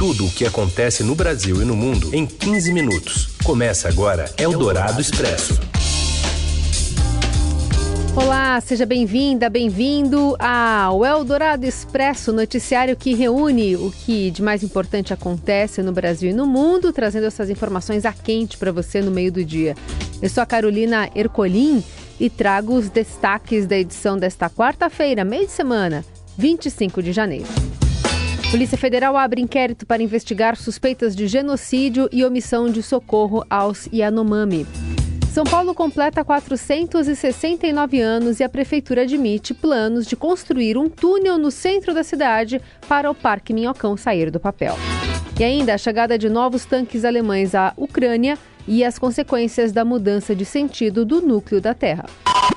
Tudo o que acontece no Brasil e no mundo em 15 minutos. Começa agora Eldorado Expresso. Olá, seja bem-vinda, bem-vindo ao Eldorado Expresso, noticiário que reúne o que de mais importante acontece no Brasil e no mundo, trazendo essas informações a quente para você no meio do dia. Eu sou a Carolina Ercolim e trago os destaques da edição desta quarta-feira, meio de semana, 25 de janeiro. Polícia Federal abre inquérito para investigar suspeitas de genocídio e omissão de socorro aos Yanomami. São Paulo completa 469 anos e a prefeitura admite planos de construir um túnel no centro da cidade para o Parque Minhocão sair do papel. E ainda a chegada de novos tanques alemães à Ucrânia e as consequências da mudança de sentido do núcleo da Terra.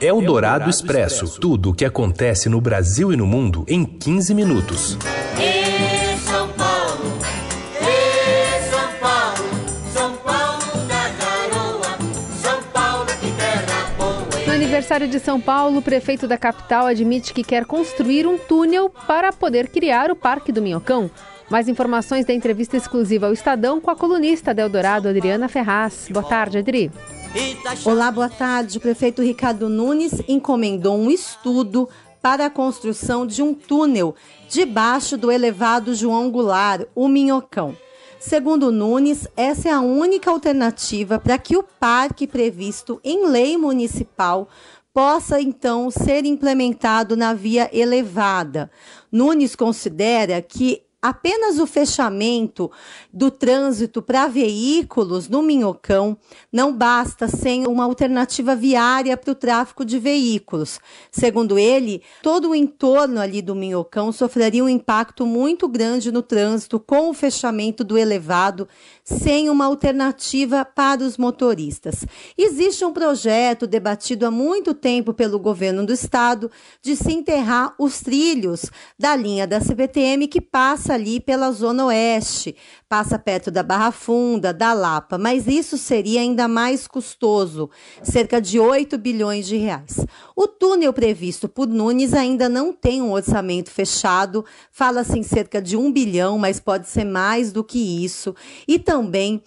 É o Dourado Expresso. Tudo o que acontece no Brasil e no mundo em 15 minutos. Aniversário de São Paulo, o prefeito da capital admite que quer construir um túnel para poder criar o Parque do Minhocão. Mais informações da entrevista exclusiva ao Estadão com a colunista da Eldorado, Adriana Ferraz. Boa tarde, Adri. Olá, boa tarde. O prefeito Ricardo Nunes encomendou um estudo para a construção de um túnel debaixo do elevado João Goulart, o Minhocão. Segundo Nunes, essa é a única alternativa para que o parque previsto em lei municipal possa então ser implementado na via elevada. Nunes considera que apenas o fechamento do trânsito para veículos no Minhocão não basta sem uma alternativa viária para o tráfego de veículos. Segundo ele, todo o entorno ali do Minhocão sofreria um impacto muito grande no trânsito com o fechamento do elevado sem uma alternativa para os motoristas. Existe um projeto debatido há muito tempo pelo governo do estado de se enterrar os trilhos da linha da CPTM que passa ali pela zona oeste, passa perto da Barra Funda, da Lapa, mas isso seria ainda mais custoso, cerca de 8 bilhões de reais. O túnel previsto por Nunes ainda não tem um orçamento fechado, fala-se em cerca de 1 bilhão, mas pode ser mais do que isso. E também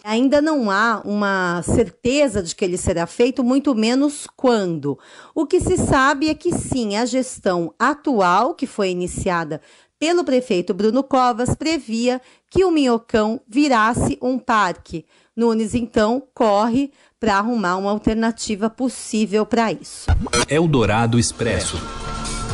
ainda não há uma certeza de que ele será feito, muito menos quando. O que se sabe é que sim, a gestão atual, que foi iniciada pelo prefeito Bruno Covas, previa que o Minhocão virasse um parque. Nunes, então, corre para arrumar uma alternativa possível para isso. Eldorado Expresso.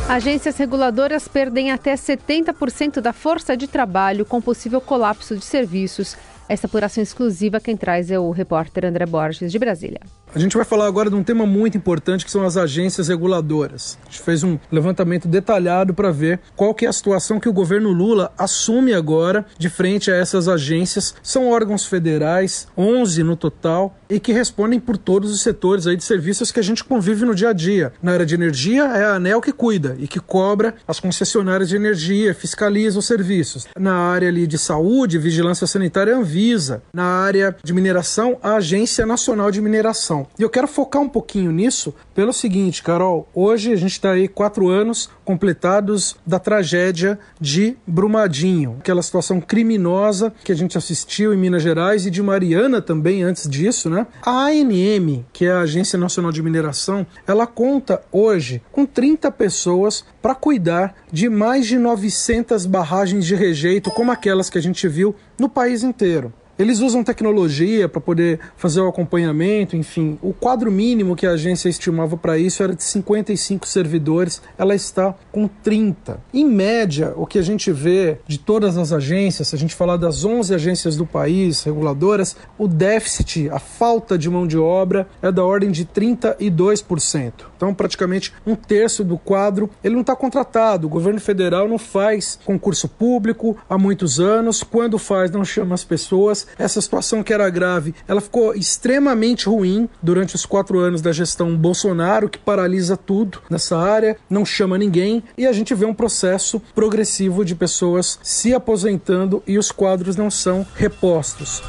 Agências reguladoras perdem até 70% da força de trabalho com possível colapso de serviços. Essa apuração exclusiva quem traz é o repórter André Borges, de Brasília. A gente vai falar agora de um tema muito importante que são as agências reguladoras. A gente fez um levantamento detalhado para ver qual que é a situação que o governo Lula assume agora de frente a essas agências. São órgãos federais, 11 no total, e que respondem por todos os setores aí de serviços que a gente convive no dia a dia. Na área de energia é a ANEL que cuida e que cobra as concessionárias de energia, fiscaliza os serviços. Na área ali de saúde, vigilância sanitária, a Anvisa. Na área de mineração, a Agência Nacional de Mineração. E eu quero focar um pouquinho nisso pelo seguinte, Carol. Hoje a gente está aí quatro anos completados da tragédia de Brumadinho, aquela situação criminosa que a gente assistiu em Minas Gerais e de Mariana também antes disso, né? A ANM, que é a Agência Nacional de Mineração, ela conta hoje com 30 pessoas para cuidar de mais de 900 barragens de rejeito, como aquelas que a gente viu no país inteiro. Eles usam tecnologia para poder fazer o acompanhamento, enfim. O quadro mínimo que a agência estimava para isso era de 55 servidores, ela está com 30. Em média, o que a gente vê de todas as agências, se a gente falar das 11 agências do país reguladoras, o déficit, a falta de mão de obra é da ordem de 32%. Então, praticamente um terço do quadro ele não está contratado. O governo federal não faz concurso público há muitos anos. Quando faz, não chama as pessoas essa situação que era grave, ela ficou extremamente ruim durante os quatro anos da gestão Bolsonaro, que paralisa tudo nessa área, não chama ninguém, e a gente vê um processo progressivo de pessoas se aposentando e os quadros não são repostos.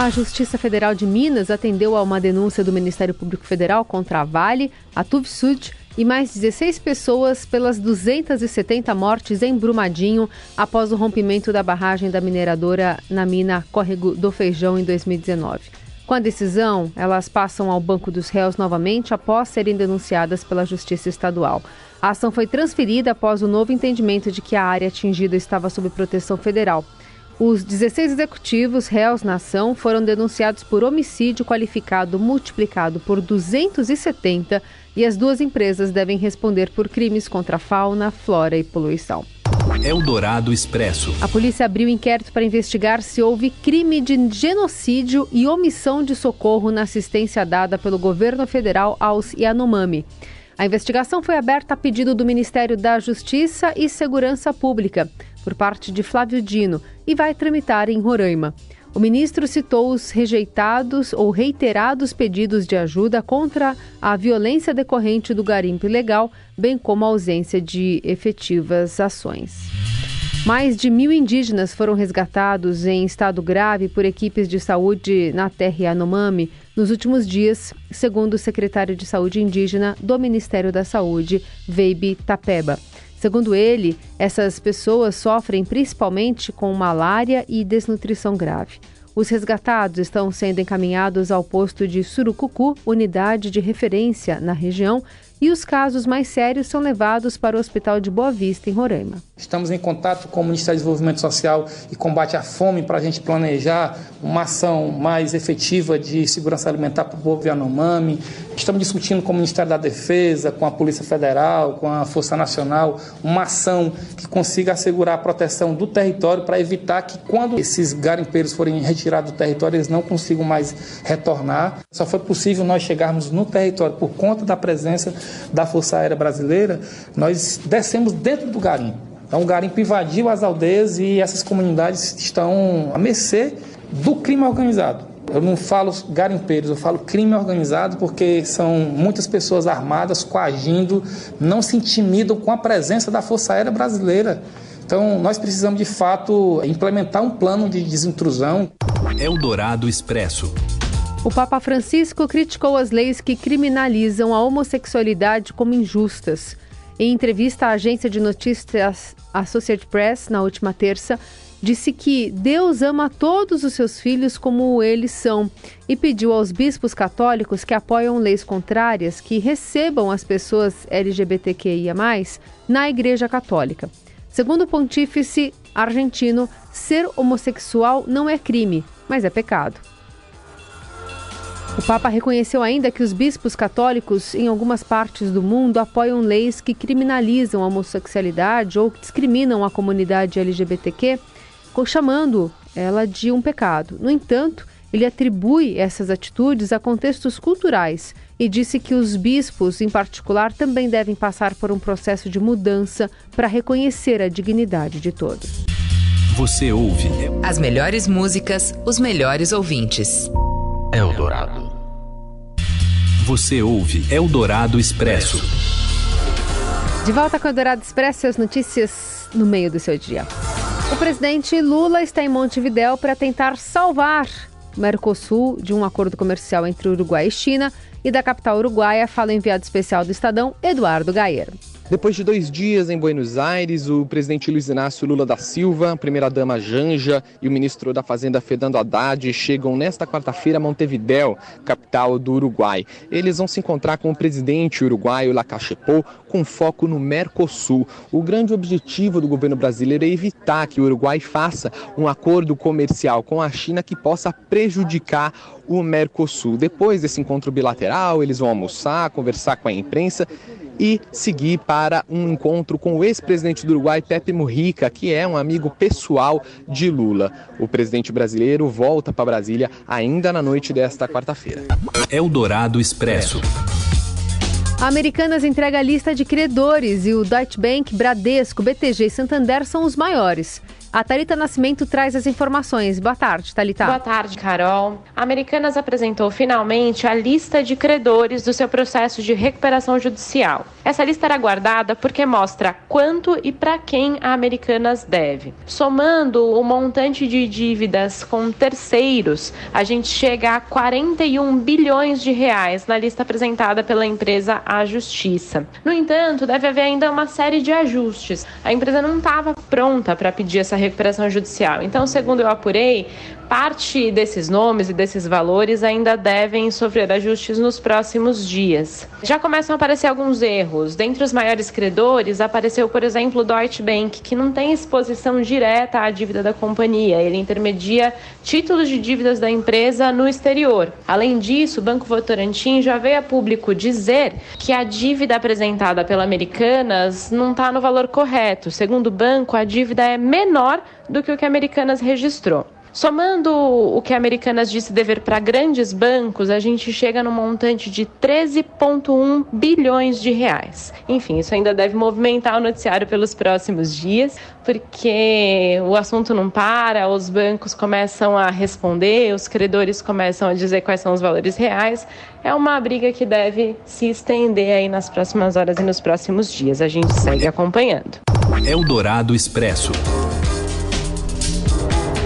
A Justiça Federal de Minas atendeu a uma denúncia do Ministério Público Federal contra a Vale, a Tuvsud e mais 16 pessoas pelas 270 mortes em Brumadinho após o rompimento da barragem da mineradora na mina Córrego do Feijão em 2019. Com a decisão, elas passam ao banco dos réus novamente após serem denunciadas pela Justiça Estadual. A ação foi transferida após o novo entendimento de que a área atingida estava sob proteção federal. Os 16 executivos réus na ação foram denunciados por homicídio qualificado multiplicado por 270 e as duas empresas devem responder por crimes contra a fauna, flora e poluição. Eldorado Expresso. A polícia abriu inquérito para investigar se houve crime de genocídio e omissão de socorro na assistência dada pelo governo federal aos Yanomami. A investigação foi aberta a pedido do Ministério da Justiça e Segurança Pública, por parte de Flávio Dino, e vai tramitar em Roraima. O ministro citou os rejeitados ou reiterados pedidos de ajuda contra a violência decorrente do garimpo ilegal, bem como a ausência de efetivas ações. Mais de mil indígenas foram resgatados em estado grave por equipes de saúde na terra Yanomami nos últimos dias, segundo o secretário de Saúde Indígena do Ministério da Saúde, Veibe Tapeba. Segundo ele, essas pessoas sofrem principalmente com malária e desnutrição grave. Os resgatados estão sendo encaminhados ao posto de Surucucu, unidade de referência na região, e os casos mais sérios são levados para o Hospital de Boa Vista, em Roraima. Estamos em contato com o Ministério do Desenvolvimento Social e Combate à Fome para a gente planejar uma ação mais efetiva de segurança alimentar para o povo Yanomami. Estamos discutindo com o Ministério da Defesa, com a Polícia Federal, com a Força Nacional, uma ação que consiga assegurar a proteção do território para evitar que, quando esses garimpeiros forem retirados do território, eles não consigam mais retornar. Só foi possível nós chegarmos no território por conta da presença da Força Aérea Brasileira, nós descemos dentro do garimpo. Então, o garimpo invadiu as aldeias e essas comunidades estão à mercê do crime organizado. Eu não falo garimpeiros, eu falo crime organizado porque são muitas pessoas armadas coagindo, não se intimidam com a presença da Força Aérea Brasileira. Então, nós precisamos de fato implementar um plano de desintrusão. Eldorado Expresso. O Papa Francisco criticou as leis que criminalizam a homossexualidade como injustas. Em entrevista à agência de notícias Associated Press, na última terça, disse que Deus ama todos os seus filhos como eles são e pediu aos bispos católicos que apoiam leis contrárias que recebam as pessoas LGBTQIA, na Igreja Católica. Segundo o pontífice argentino, ser homossexual não é crime, mas é pecado. O Papa reconheceu ainda que os bispos católicos em algumas partes do mundo apoiam leis que criminalizam a homossexualidade ou que discriminam a comunidade LGBTQ, chamando ela de um pecado. No entanto, ele atribui essas atitudes a contextos culturais e disse que os bispos, em particular, também devem passar por um processo de mudança para reconhecer a dignidade de todos. Você ouve as melhores músicas, os melhores ouvintes. Eldorado. Você ouve Eldorado Expresso. De volta com o Eldorado Expresso, as notícias no meio do seu dia. O presidente Lula está em Montevidéu para tentar salvar o Mercosul de um acordo comercial entre Uruguai e China e da capital uruguaia, fala o enviado especial do Estadão, Eduardo Gaeiro. Depois de dois dias em Buenos Aires, o presidente Luiz Inácio Lula da Silva, a primeira-dama Janja e o ministro da Fazenda Fernando Haddad chegam nesta quarta-feira a Montevidéu, capital do Uruguai. Eles vão se encontrar com o presidente uruguaio Lacache Pou, com foco no Mercosul. O grande objetivo do governo brasileiro é evitar que o Uruguai faça um acordo comercial com a China que possa prejudicar o Mercosul. Depois desse encontro bilateral, eles vão almoçar, conversar com a imprensa e seguir para um encontro com o ex-presidente do Uruguai, Pepe Mujica, que é um amigo pessoal de Lula. O presidente brasileiro volta para Brasília ainda na noite desta quarta-feira. Eldorado Expresso. A Americanas entrega a lista de credores e o Deutsche Bank, Bradesco, BTG e Santander são os maiores. A Thalita Nascimento traz as informações. Boa tarde, Thalita. Boa tarde, Carol. A Americanas apresentou finalmente a lista de credores do seu processo de recuperação judicial. Essa lista era guardada porque mostra quanto e para quem a Americanas deve. Somando o montante de dívidas com terceiros, a gente chega a 41 bilhões de reais na lista apresentada pela empresa à justiça. No entanto, deve haver ainda uma série de ajustes. A empresa não estava pronta para pedir essa recuperação judicial. Então, segundo eu apurei, parte desses nomes e desses valores ainda devem sofrer ajustes nos próximos dias. Já começam a aparecer alguns erros. Dentre os maiores credores, apareceu, por exemplo, o Deutsche Bank, que não tem exposição direta à dívida da companhia. Ele intermedia títulos de dívidas da empresa no exterior. Além disso, o Banco Votorantim já veio a público dizer que a dívida apresentada pela Americanas não está no valor correto. Segundo o banco, a dívida é menor do que o que a Americanas registrou. Somando o que a Americanas disse dever para grandes bancos, a gente chega no montante de 13,1 bilhões de reais. Enfim, isso ainda deve movimentar o noticiário pelos próximos dias, porque o assunto não para, os bancos começam a responder, os credores começam a dizer quais são os valores reais. É uma briga que deve se estender aí nas próximas horas e nos próximos dias. A gente segue acompanhando. Eldorado Expresso.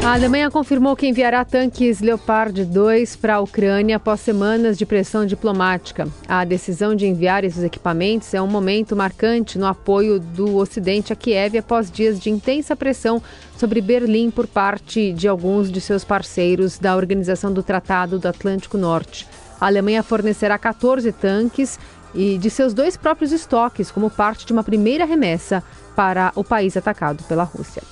A Alemanha confirmou que enviará tanques Leopard 2 para a Ucrânia após semanas de pressão diplomática. A decisão de enviar esses equipamentos é um momento marcante no apoio do Ocidente a Kiev após dias de intensa pressão sobre Berlim por parte de alguns de seus parceiros da Organização do Tratado do Atlântico Norte. A Alemanha fornecerá 14 tanques e de seus dois próprios estoques como parte de uma primeira remessa para o país atacado pela Rússia.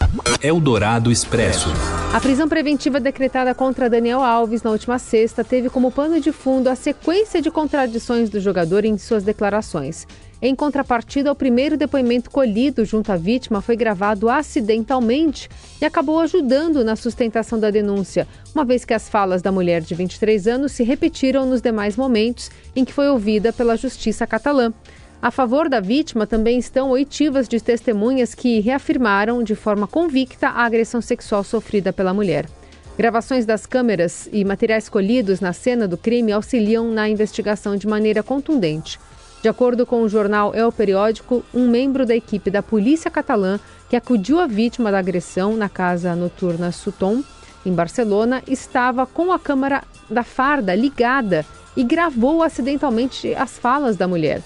Eldorado Expresso. A prisão preventiva decretada contra Daniel Alves na última sexta teve como pano de fundo a sequência de contradições do jogador em suas declarações. Em contrapartida, o primeiro depoimento colhido junto à vítima foi gravado acidentalmente e acabou ajudando na sustentação da denúncia, uma vez que as falas da mulher de 23 anos se repetiram nos demais momentos em que foi ouvida pela justiça catalã. A favor da vítima também estão oitivas de testemunhas que reafirmaram de forma convicta a agressão sexual sofrida pela mulher. Gravações das câmeras e materiais colhidos na cena do crime auxiliam na investigação de maneira contundente. De acordo com o jornal El Periódico, um membro da equipe da polícia catalã que acudiu a vítima da agressão na casa noturna Sutton, em Barcelona, estava com a câmera da farda ligada e gravou acidentalmente as falas da mulher.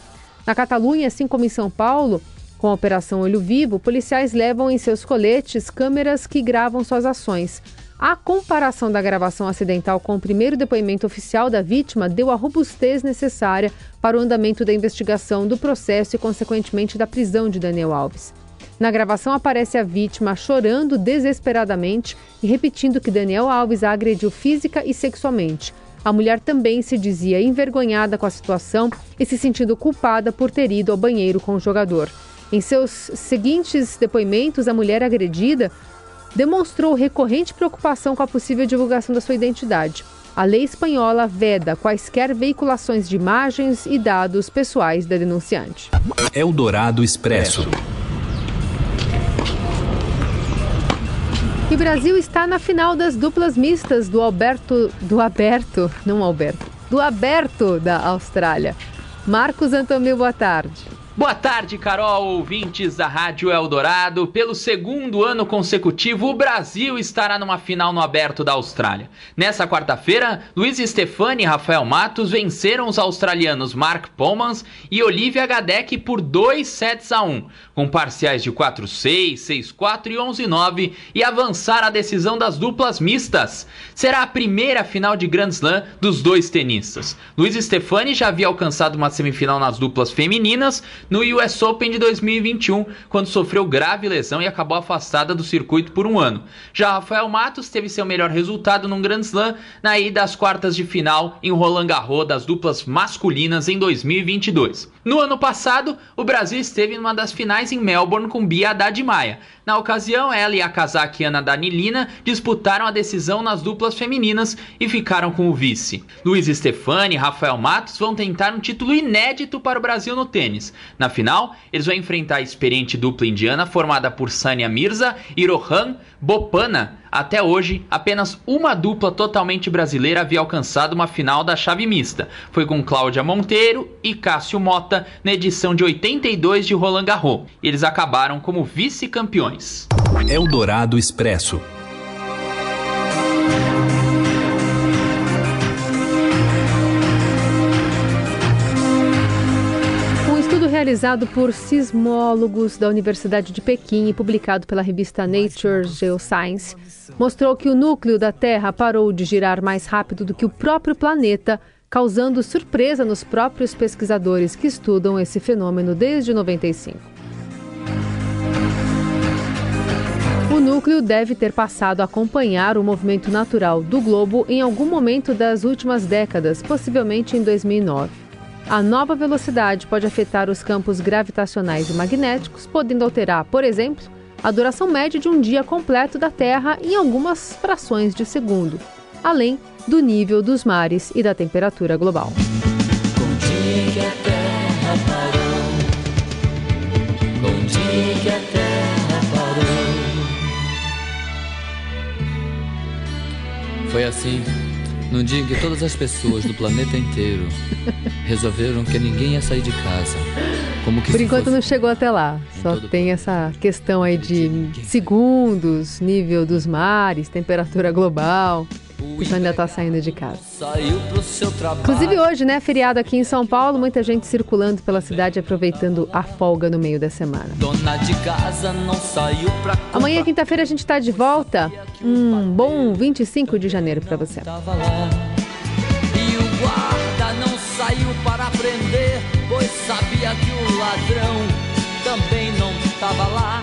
Na Catalunha, assim como em São Paulo, com a Operação Olho Vivo, policiais levam em seus coletes câmeras que gravam suas ações. A comparação da gravação acidental com o primeiro depoimento oficial da vítima deu a robustez necessária para o andamento da investigação do processo e, consequentemente, da prisão de Daniel Alves. Na gravação aparece a vítima chorando desesperadamente e repetindo que Daniel Alves a agrediu física e sexualmente. A mulher também se dizia envergonhada com a situação e se sentindo culpada por ter ido ao banheiro com o jogador. Em seus seguintes depoimentos, a mulher agredida demonstrou recorrente preocupação com a possível divulgação da sua identidade. A lei espanhola veda quaisquer veiculações de imagens e dados pessoais da denunciante. Eldorado Expresso. E o Brasil está na final das duplas mistas do Alberto, do Aberto, não Alberto, do Aberto da Austrália. Marcos Antomil, boa tarde. Boa tarde, Carol, ouvintes da Rádio Eldorado. Pelo segundo ano consecutivo, o Brasil estará numa final no Aberto da Austrália. Nessa quarta-feira, Luiz Stefani e Rafael Matos venceram os australianos Mark Pomans e Olivia Gadec por 2 sets a 1, com parciais de 4-6, 6-4 e 11-9 e avançar a decisão das duplas mistas. Será a primeira final de Grand Slam dos dois tenistas. Luiz Stefani já havia alcançado uma semifinal nas duplas femininas, no US Open de 2021, quando sofreu grave lesão e acabou afastada do circuito por um ano. Já Rafael Matos teve seu melhor resultado num Grand Slam na ida às quartas de final em Roland Garros das duplas masculinas em 2022. No ano passado, o Brasil esteve numa das finais em Melbourne com Bia Haddad Maia. Na ocasião, ela e a cazaquiana Danilina disputaram a decisão nas duplas femininas e ficaram com o vice. Luiz Stefani e Rafael Matos vão tentar um título inédito para o Brasil no tênis. Na final, eles vão enfrentar a experiente dupla indiana formada por Sania Mirza e Rohan Bopana. Até hoje, apenas uma dupla totalmente brasileira havia alcançado uma final da chave mista. Foi com Cláudia Monteiro e Cássio Mota na edição de 82 de Roland Garros. Eles acabaram como vice-campeões. Eldorado Expresso. Realizado por sismólogos da Universidade de Pequim e publicado pela revista Nature Geoscience, mostrou que o núcleo da Terra parou de girar mais rápido do que o próprio planeta, causando surpresa nos próprios pesquisadores que estudam esse fenômeno desde 95. O núcleo deve ter passado a acompanhar o movimento natural do globo em algum momento das últimas décadas, possivelmente em 2009. A nova velocidade pode afetar os campos gravitacionais e magnéticos, podendo alterar, por exemplo, a duração média de um dia completo da Terra em algumas frações de segundo, além do nível dos mares e da temperatura global. Foi assim num dia em que todas as pessoas do planeta inteiro resolveram que ninguém ia sair de casa. Como que Por enquanto fosse... não chegou até lá. Só tem essa questão aí de segundos, nível dos mares, temperatura global. Então ainda está saindo de casa. Inclusive hoje, né, feriado aqui em São Paulo, muita gente circulando pela cidade aproveitando a folga no meio da semana. Amanhã, quinta-feira, a gente está de volta. Um bom 25 de janeiro para você. E o guarda não saiu para prender, pois sabia que o ladrão também não estava lá.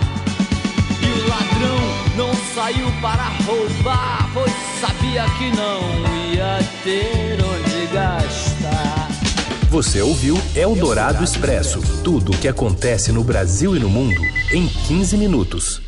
E o ladrão não saiu para roubar, pois sabia que não ia ter onde gastar. Você ouviu Eldorado Expresso tudo o que acontece no Brasil e no mundo em 15 minutos.